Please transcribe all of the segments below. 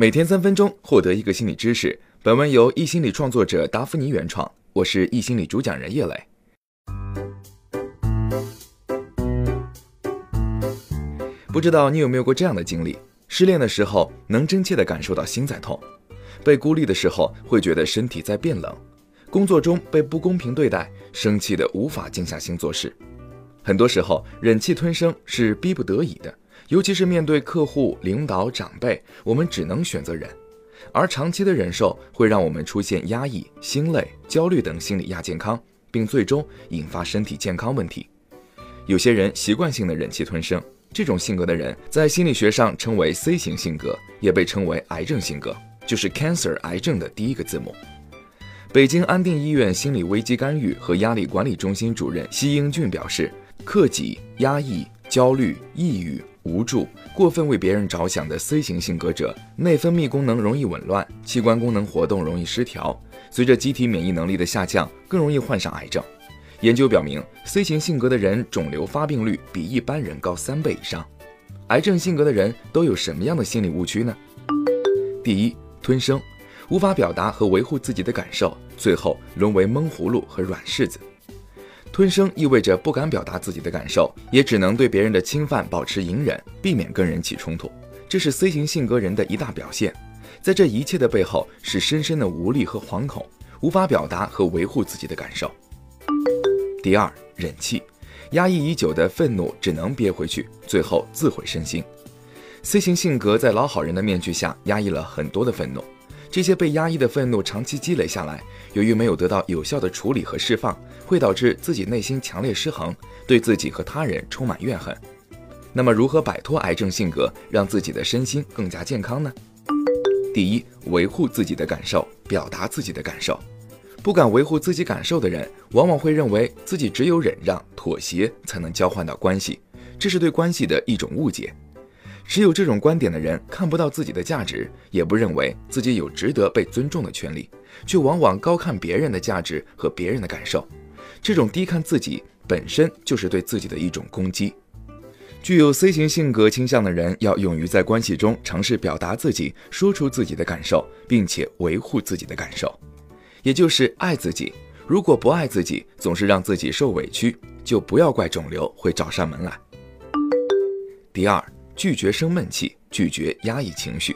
每天三分钟，获得一个心理知识。本文由易心理创作者达芙妮原创，我是易心理主讲人叶磊。不知道你有没有过这样的经历？失恋的时候，能真切地感受到心在痛；被孤立的时候，会觉得身体在变冷；工作中被不公平对待，生气的无法静下心做事。很多时候，忍气吞声是逼不得已的。尤其是面对客户、领导、长辈，我们只能选择忍，而长期的忍受会让我们出现压抑、心累、焦虑等心理亚健康，并最终引发身体健康问题。有些人习惯性的忍气吞声，这种性格的人在心理学上称为 C 型性格，也被称为癌症性格，就是 cancer 癌症的第一个字母。北京安定医院心理危机干预和压力管理中心主任奚英俊表示，克己、压抑、焦虑、抑郁。无助、过分为别人着想的 C 型性格者，内分泌功能容易紊乱，器官功能活动容易失调。随着机体免疫能力的下降，更容易患上癌症。研究表明，C 型性格的人肿瘤发病率比一般人高三倍以上。癌症性格的人都有什么样的心理误区呢？第一，吞声，无法表达和维护自己的感受，最后沦为闷葫芦和软柿子。吞声意味着不敢表达自己的感受，也只能对别人的侵犯保持隐忍，避免跟人起冲突。这是 C 型性格人的一大表现。在这一切的背后，是深深的无力和惶恐，无法表达和维护自己的感受。第二，忍气，压抑已久的愤怒只能憋回去，最后自毁身心。C 型性格在老好人的面具下压抑了很多的愤怒。这些被压抑的愤怒长期积累下来，由于没有得到有效的处理和释放，会导致自己内心强烈失衡，对自己和他人充满怨恨。那么，如何摆脱癌症性格，让自己的身心更加健康呢？第一，维护自己的感受，表达自己的感受。不敢维护自己感受的人，往往会认为自己只有忍让、妥协才能交换到关系，这是对关系的一种误解。持有这种观点的人看不到自己的价值，也不认为自己有值得被尊重的权利，却往往高看别人的价值和别人的感受。这种低看自己本身就是对自己的一种攻击。具有 C 型性格倾向的人要勇于在关系中尝试表达自己，说出自己的感受，并且维护自己的感受，也就是爱自己。如果不爱自己，总是让自己受委屈，就不要怪肿瘤会找上门来。第二。拒绝生闷气，拒绝压抑情绪。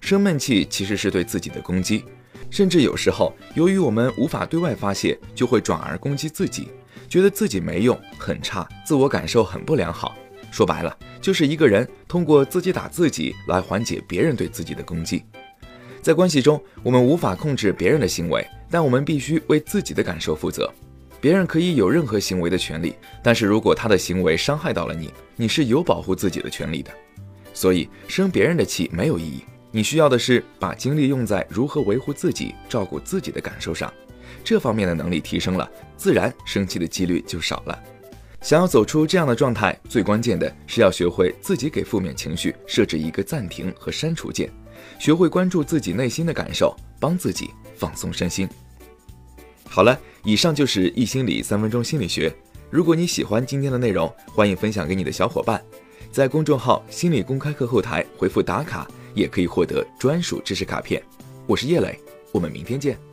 生闷气其实是对自己的攻击，甚至有时候由于我们无法对外发泄，就会转而攻击自己，觉得自己没用、很差，自我感受很不良好。说白了，就是一个人通过自己打自己来缓解别人对自己的攻击。在关系中，我们无法控制别人的行为，但我们必须为自己的感受负责。别人可以有任何行为的权利，但是如果他的行为伤害到了你，你是有保护自己的权利的。所以生别人的气没有意义，你需要的是把精力用在如何维护自己、照顾自己的感受上。这方面的能力提升了，自然生气的几率就少了。想要走出这样的状态，最关键的是要学会自己给负面情绪设置一个暂停和删除键，学会关注自己内心的感受，帮自己放松身心。好了。以上就是易心理三分钟心理学。如果你喜欢今天的内容，欢迎分享给你的小伙伴，在公众号“心理公开课”后台回复“打卡”，也可以获得专属知识卡片。我是叶磊，我们明天见。